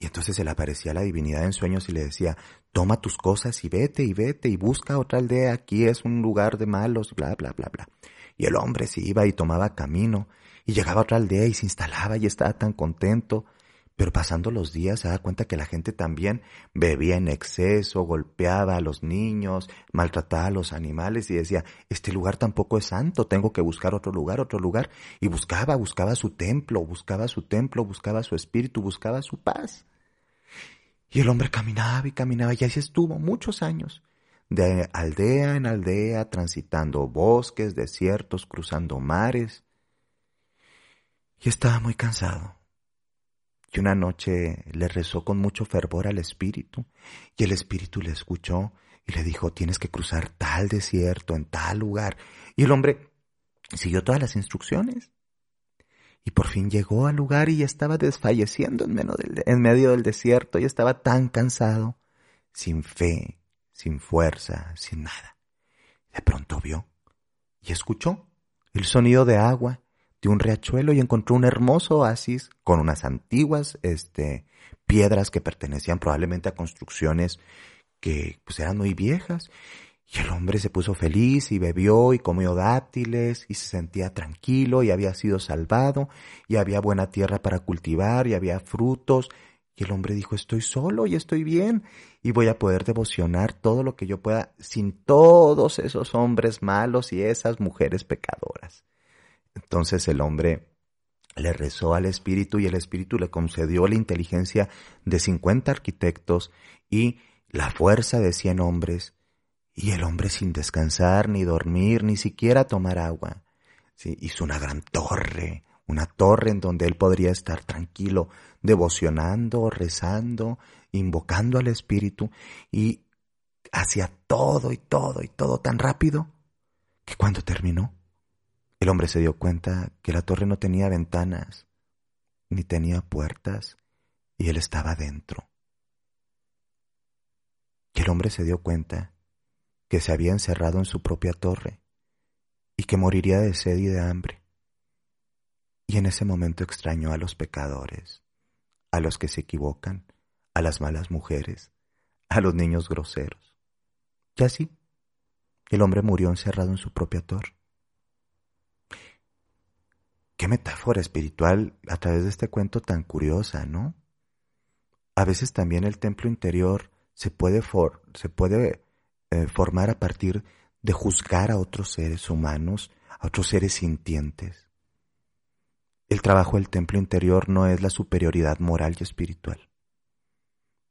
Y entonces se le aparecía la divinidad en sueños y le decía, toma tus cosas y vete y vete y busca otra aldea, aquí es un lugar de malos, bla, bla, bla, bla. Y el hombre se iba y tomaba camino y llegaba a otra aldea y se instalaba y estaba tan contento pero pasando los días se da cuenta que la gente también bebía en exceso, golpeaba a los niños, maltrataba a los animales y decía, este lugar tampoco es santo, tengo que buscar otro lugar, otro lugar. Y buscaba, buscaba su templo, buscaba su templo, buscaba su espíritu, buscaba su paz. Y el hombre caminaba y caminaba y así estuvo muchos años, de aldea en aldea, transitando bosques, desiertos, cruzando mares. Y estaba muy cansado y una noche le rezó con mucho fervor al Espíritu, y el Espíritu le escuchó y le dijo, tienes que cruzar tal desierto en tal lugar. Y el hombre siguió todas las instrucciones. Y por fin llegó al lugar y estaba desfalleciendo en medio, del, en medio del desierto y estaba tan cansado, sin fe, sin fuerza, sin nada. De pronto vio y escuchó el sonido de agua de un riachuelo y encontró un hermoso oasis con unas antiguas este, piedras que pertenecían probablemente a construcciones que pues eran muy viejas. Y el hombre se puso feliz y bebió y comió dátiles y se sentía tranquilo y había sido salvado y había buena tierra para cultivar y había frutos. Y el hombre dijo, estoy solo y estoy bien y voy a poder devocionar todo lo que yo pueda sin todos esos hombres malos y esas mujeres pecadoras. Entonces el hombre le rezó al espíritu y el espíritu le concedió la inteligencia de 50 arquitectos y la fuerza de 100 hombres. Y el hombre sin descansar, ni dormir, ni siquiera tomar agua, hizo una gran torre, una torre en donde él podría estar tranquilo, devocionando, rezando, invocando al Espíritu y hacía todo y todo y todo tan rápido que cuando terminó el hombre se dio cuenta que la torre no tenía ventanas, ni tenía puertas, y él estaba dentro. Y el hombre se dio cuenta que se había encerrado en su propia torre y que moriría de sed y de hambre. Y en ese momento extrañó a los pecadores, a los que se equivocan, a las malas mujeres, a los niños groseros. Y así, el hombre murió encerrado en su propia torre. Qué metáfora espiritual a través de este cuento tan curiosa, ¿no? A veces también el templo interior se puede, se puede eh, formar a partir de juzgar a otros seres humanos, a otros seres sintientes. El trabajo del templo interior no es la superioridad moral y espiritual.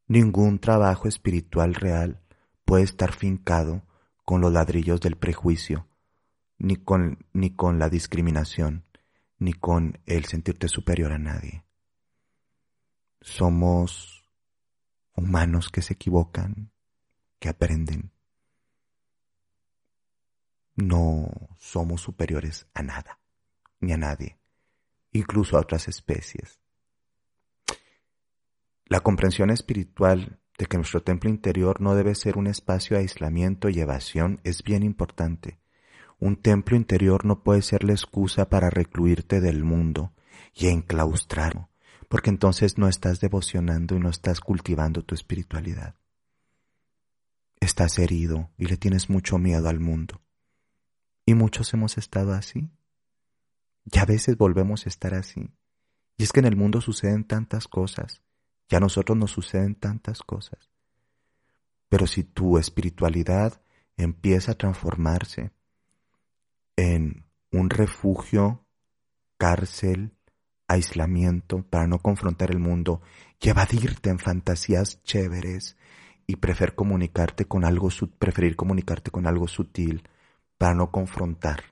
Ningún trabajo espiritual real puede estar fincado con los ladrillos del prejuicio, ni con, ni con la discriminación, ni con el sentirte superior a nadie. Somos humanos que se equivocan, que aprenden. No somos superiores a nada, ni a nadie, incluso a otras especies. La comprensión espiritual de que nuestro templo interior no debe ser un espacio de aislamiento y evasión es bien importante. Un templo interior no puede ser la excusa para recluirte del mundo y enclaustrarlo, porque entonces no estás devocionando y no estás cultivando tu espiritualidad. Estás herido y le tienes mucho miedo al mundo. Y muchos hemos estado así. Y a veces volvemos a estar así. Y es que en el mundo suceden tantas cosas, y a nosotros nos suceden tantas cosas. Pero si tu espiritualidad empieza a transformarse en un refugio, cárcel, aislamiento para no confrontar el mundo y evadirte en fantasías chéveres y preferir comunicarte con algo preferir comunicarte con algo sutil para no confrontar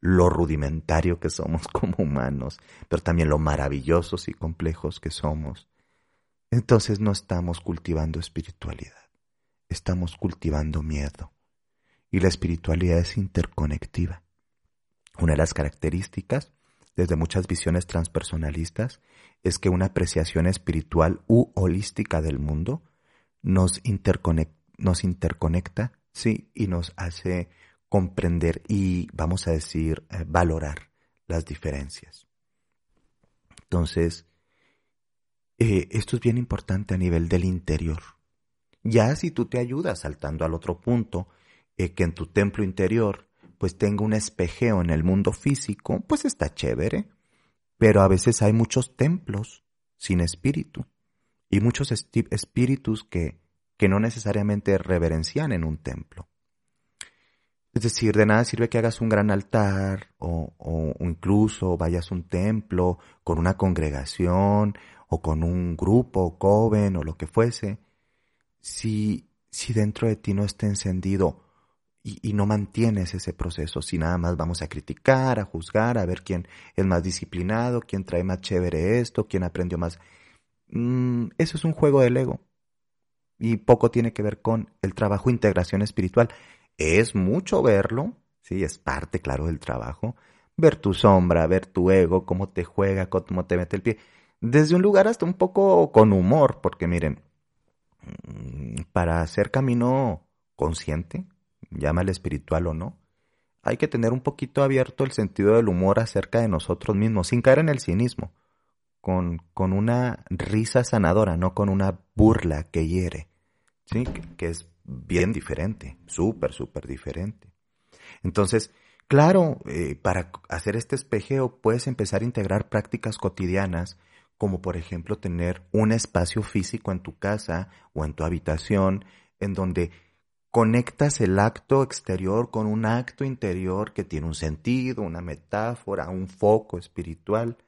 lo rudimentario que somos *laughs* como humanos, pero también lo maravillosos y complejos que somos. Entonces no estamos cultivando espiritualidad, estamos cultivando miedo. Y la espiritualidad es interconectiva. Una de las características desde muchas visiones transpersonalistas es que una apreciación espiritual u holística del mundo nos, interconecta, sí, y nos hace comprender y, vamos a decir, eh, valorar las diferencias. Entonces, eh, esto es bien importante a nivel del interior. Ya si tú te ayudas saltando al otro punto, eh, que en tu templo interior pues tenga un espejeo en el mundo físico, pues está chévere. Pero a veces hay muchos templos sin espíritu y muchos espíritus que, que no necesariamente reverencian en un templo. Es decir, de nada sirve que hagas un gran altar o, o, incluso vayas a un templo con una congregación o con un grupo, coven o lo que fuese, si, si dentro de ti no está encendido y, no mantienes ese proceso, si nada más vamos a criticar, a juzgar, a ver quién es más disciplinado, quién trae más chévere esto, quién aprendió más. Mm, eso es un juego del ego y poco tiene que ver con el trabajo integración espiritual. Es mucho verlo, sí, es parte, claro, del trabajo. Ver tu sombra, ver tu ego, cómo te juega, cómo te mete el pie. Desde un lugar hasta un poco con humor, porque miren, mm, para hacer camino consciente, llámale espiritual o no, hay que tener un poquito abierto el sentido del humor acerca de nosotros mismos, sin caer en el cinismo, con, con una risa sanadora, no con una burla que hiere, ¿sí? que, es bien diferente, súper, súper diferente. Entonces, claro, eh, para hacer este espejeo puedes empezar a integrar prácticas cotidianas, como por ejemplo tener un espacio físico en tu casa o en tu habitación, en donde conectas el acto exterior con un acto interior que tiene un sentido, una metáfora, un foco espiritual.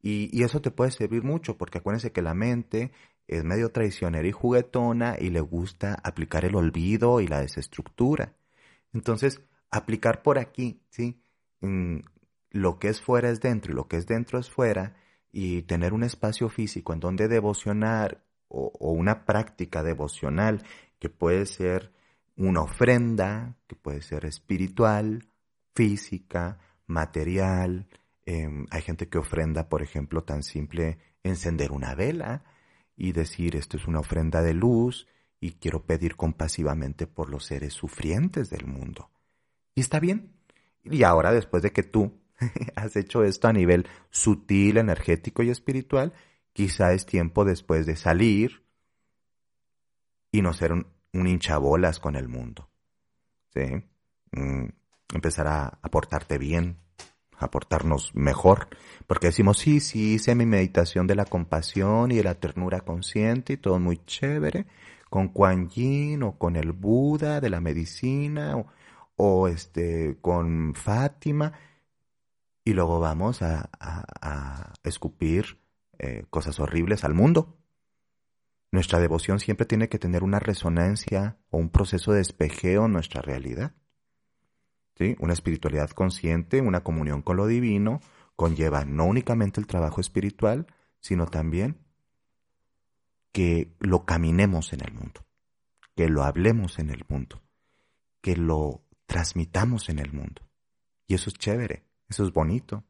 Y, eso te puede servir mucho, porque acuérdense que la mente es medio traicionera y juguetona y le gusta aplicar el olvido y la desestructura. Entonces, aplicar por aquí, ¿sí? lo que es fuera es dentro y lo que es dentro es fuera, y tener un espacio físico en donde devocionar o una práctica devocional que puede ser una ofrenda que puede ser espiritual, física, material. Em, hay gente que ofrenda, por ejemplo, tan simple encender una vela y decir esto es una ofrenda de luz y quiero pedir compasivamente por los seres sufrientes del mundo. Y está bien. Y ahora, después de que tú *laughs* has hecho esto a nivel sutil, energético y espiritual, quizá es tiempo después de salir y no ser un, un hinchabolas con el mundo. ¿Sí? Mm, empezar a, aportarte bien, a portarnos mejor. Porque decimos, sí, sí, hice mi meditación de la compasión y de la ternura consciente y todo muy chévere, con Kuan Yin o con el Buda de la medicina, o este, con Fátima, y luego vamos a, a, escupir eh, cosas horribles al mundo. Nuestra devoción siempre tiene que tener una resonancia o un proceso de espejeo en nuestra realidad. ¿Sí? Una espiritualidad consciente, una comunión con lo divino, conlleva no únicamente el trabajo espiritual, sino también que lo caminemos en el mundo, que lo hablemos en el mundo, que lo transmitamos en el mundo. Y eso es chévere, eso es bonito.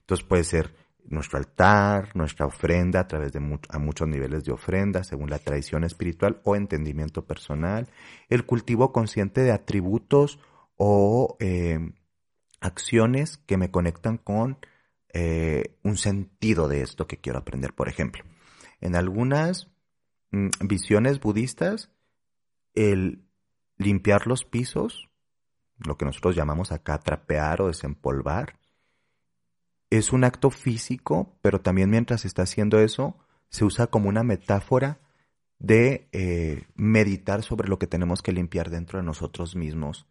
Entonces puede ser nuestro altar, nuestra ofrenda a través de a muchos niveles de ofrenda, según la tradición espiritual o entendimiento personal, el cultivo consciente de atributos o eh, acciones que me conectan con eh, un sentido de esto que quiero aprender, por ejemplo. En algunas mm, visiones budistas, el limpiar los pisos, lo que nosotros llamamos acá trapear o desempolvar, es un acto físico, pero también mientras está haciendo eso, se usa como una metáfora de eh, meditar sobre lo que tenemos que limpiar dentro de nosotros mismos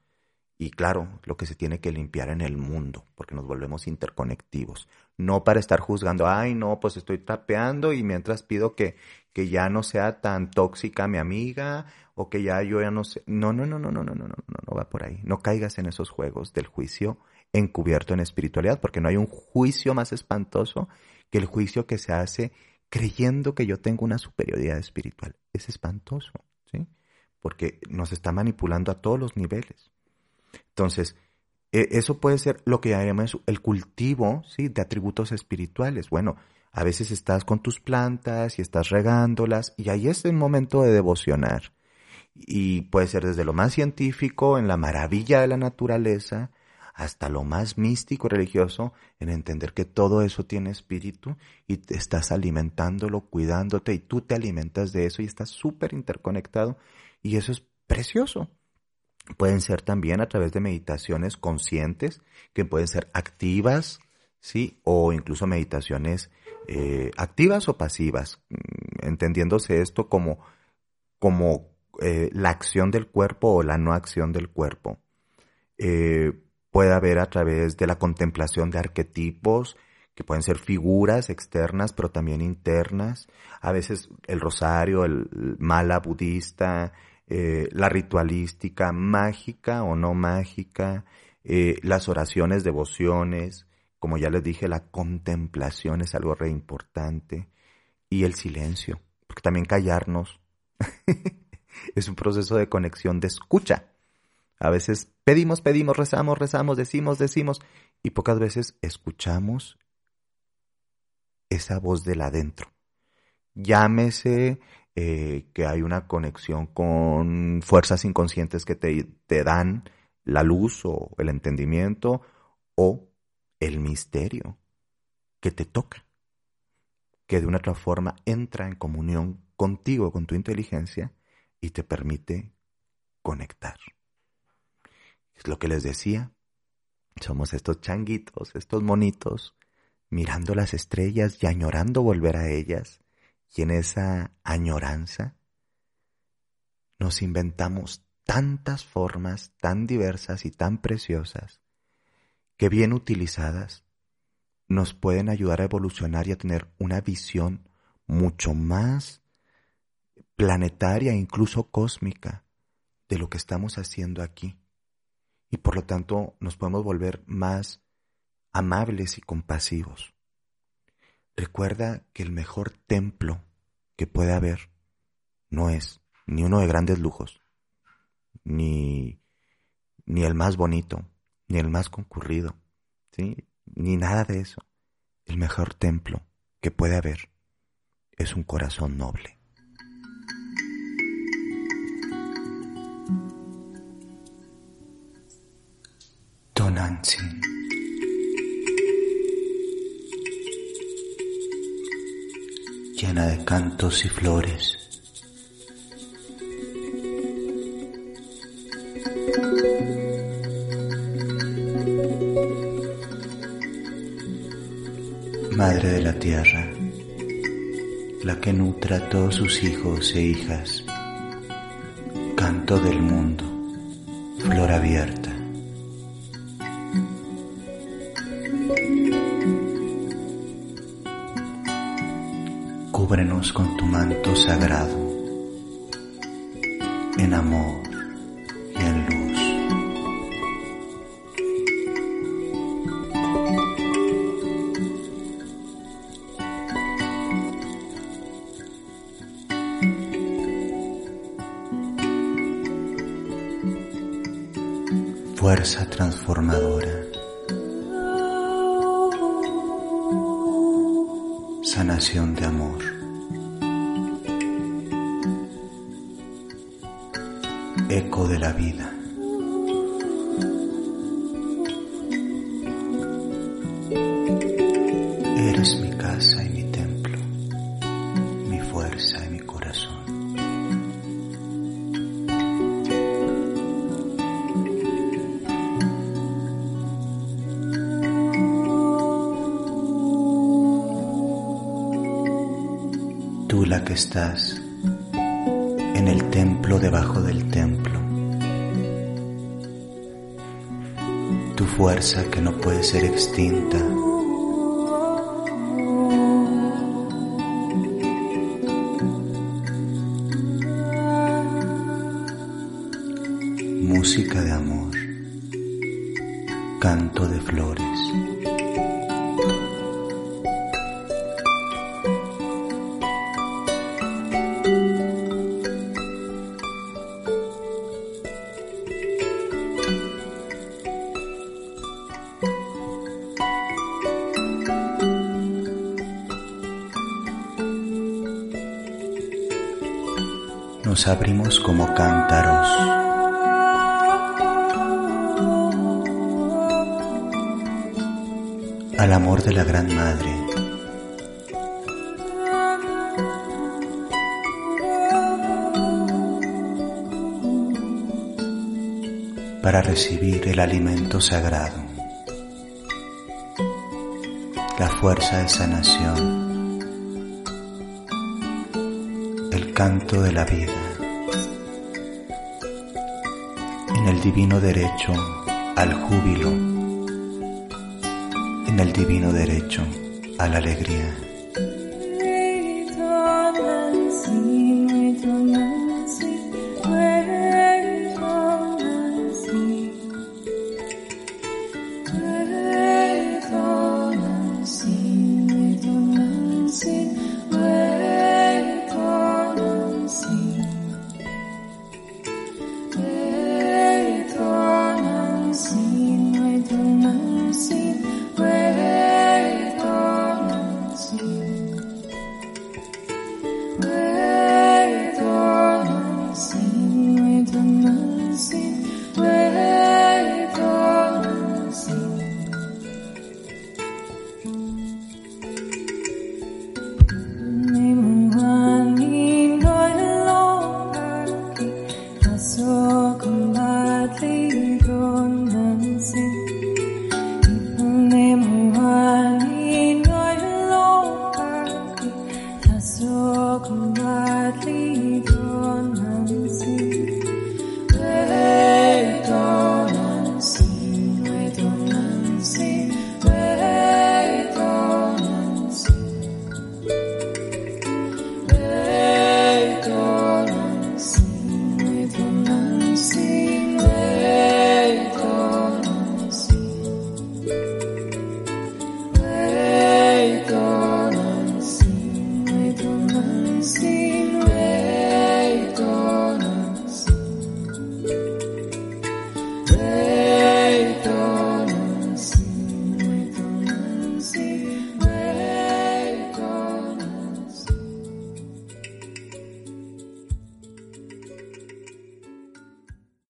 y claro, lo que se tiene que limpiar en el mundo, porque nos volvemos interconectivos. No para estar juzgando, ay, no, pues estoy tapeando y mientras pido que, que ya no sea tan tóxica mi amiga o que ya yo ya no sé. No, no, no, no, no, no, no, no, no va por ahí. No caigas en esos juegos del juicio encubierto en espiritualidad, porque no hay un juicio más espantoso que el juicio que se hace creyendo que yo tengo una superioridad espiritual. Es espantoso, ¿sí? Porque nos está manipulando a todos los niveles. Entonces, e, eso puede ser lo que llamamos el cultivo, ¿sí? De atributos espirituales. Bueno, a veces estás con tus plantas y estás regándolas y ahí es el momento de devocionar. Y puede ser desde lo más científico, en la maravilla de la naturaleza, hasta lo más místico religioso, en entender que todo eso tiene espíritu y te estás alimentándolo, cuidándote y tú te alimentas de eso y estás súper interconectado y eso es precioso. Pueden ser también a través de meditaciones conscientes, que pueden ser activas, ¿sí? O incluso meditaciones eh, activas o pasivas, mm, entendiéndose esto como, como eh, la acción del cuerpo o la no acción del cuerpo. Eh, puede haber a través de la contemplación de arquetipos, que pueden ser figuras externas, pero también internas. A veces el rosario, el mala budista, eh, la ritualística mágica o no mágica, eh, las oraciones, devociones, como ya les dije, la contemplación es algo re importante y el silencio, porque también callarnos *laughs* es un proceso de conexión, de escucha. A veces pedimos, pedimos, rezamos, rezamos, decimos, decimos, y pocas veces escuchamos esa voz del adentro. Llámese eh, que hay una conexión con fuerzas inconscientes que te, te dan la luz o el entendimiento o el misterio que te toca, que de una otra forma entra en comunión contigo, con tu inteligencia y te permite conectar. Es lo que les decía, somos estos changuitos, estos monitos, mirando las estrellas y añorando volver a ellas y en esa añoranza nos inventamos tantas formas tan diversas y tan preciosas que bien utilizadas nos pueden ayudar a evolucionar y a tener una visión mucho más planetaria e incluso cósmica de lo que estamos haciendo aquí. Y por lo tanto nos podemos volver más amables y compasivos. Recuerda que el mejor templo que puede haber no es ni uno de grandes lujos, ni, ni el más bonito, ni el más concurrido, ¿sí? ni nada de eso. El mejor templo que puede haber es un corazón noble. Tonantzin llena de cantos y flores. Madre de la tierra, la que nutra a todos sus hijos e hijas, canto del mundo, flor abierta. Cúbrenos con tu manto sagrado, en amor Eco de la vida. Eres mi casa y mi templo, mi fuerza y mi corazón. Tú la que estás en el templo debajo del templo. Tu fuerza que no puede ser extinta. Música de de la Gran Madre. Para recibir el alimento sagrado, la fuerza de sanación, el canto de la vida, en el divino derecho al júbilo, en el divino derecho a la alegría.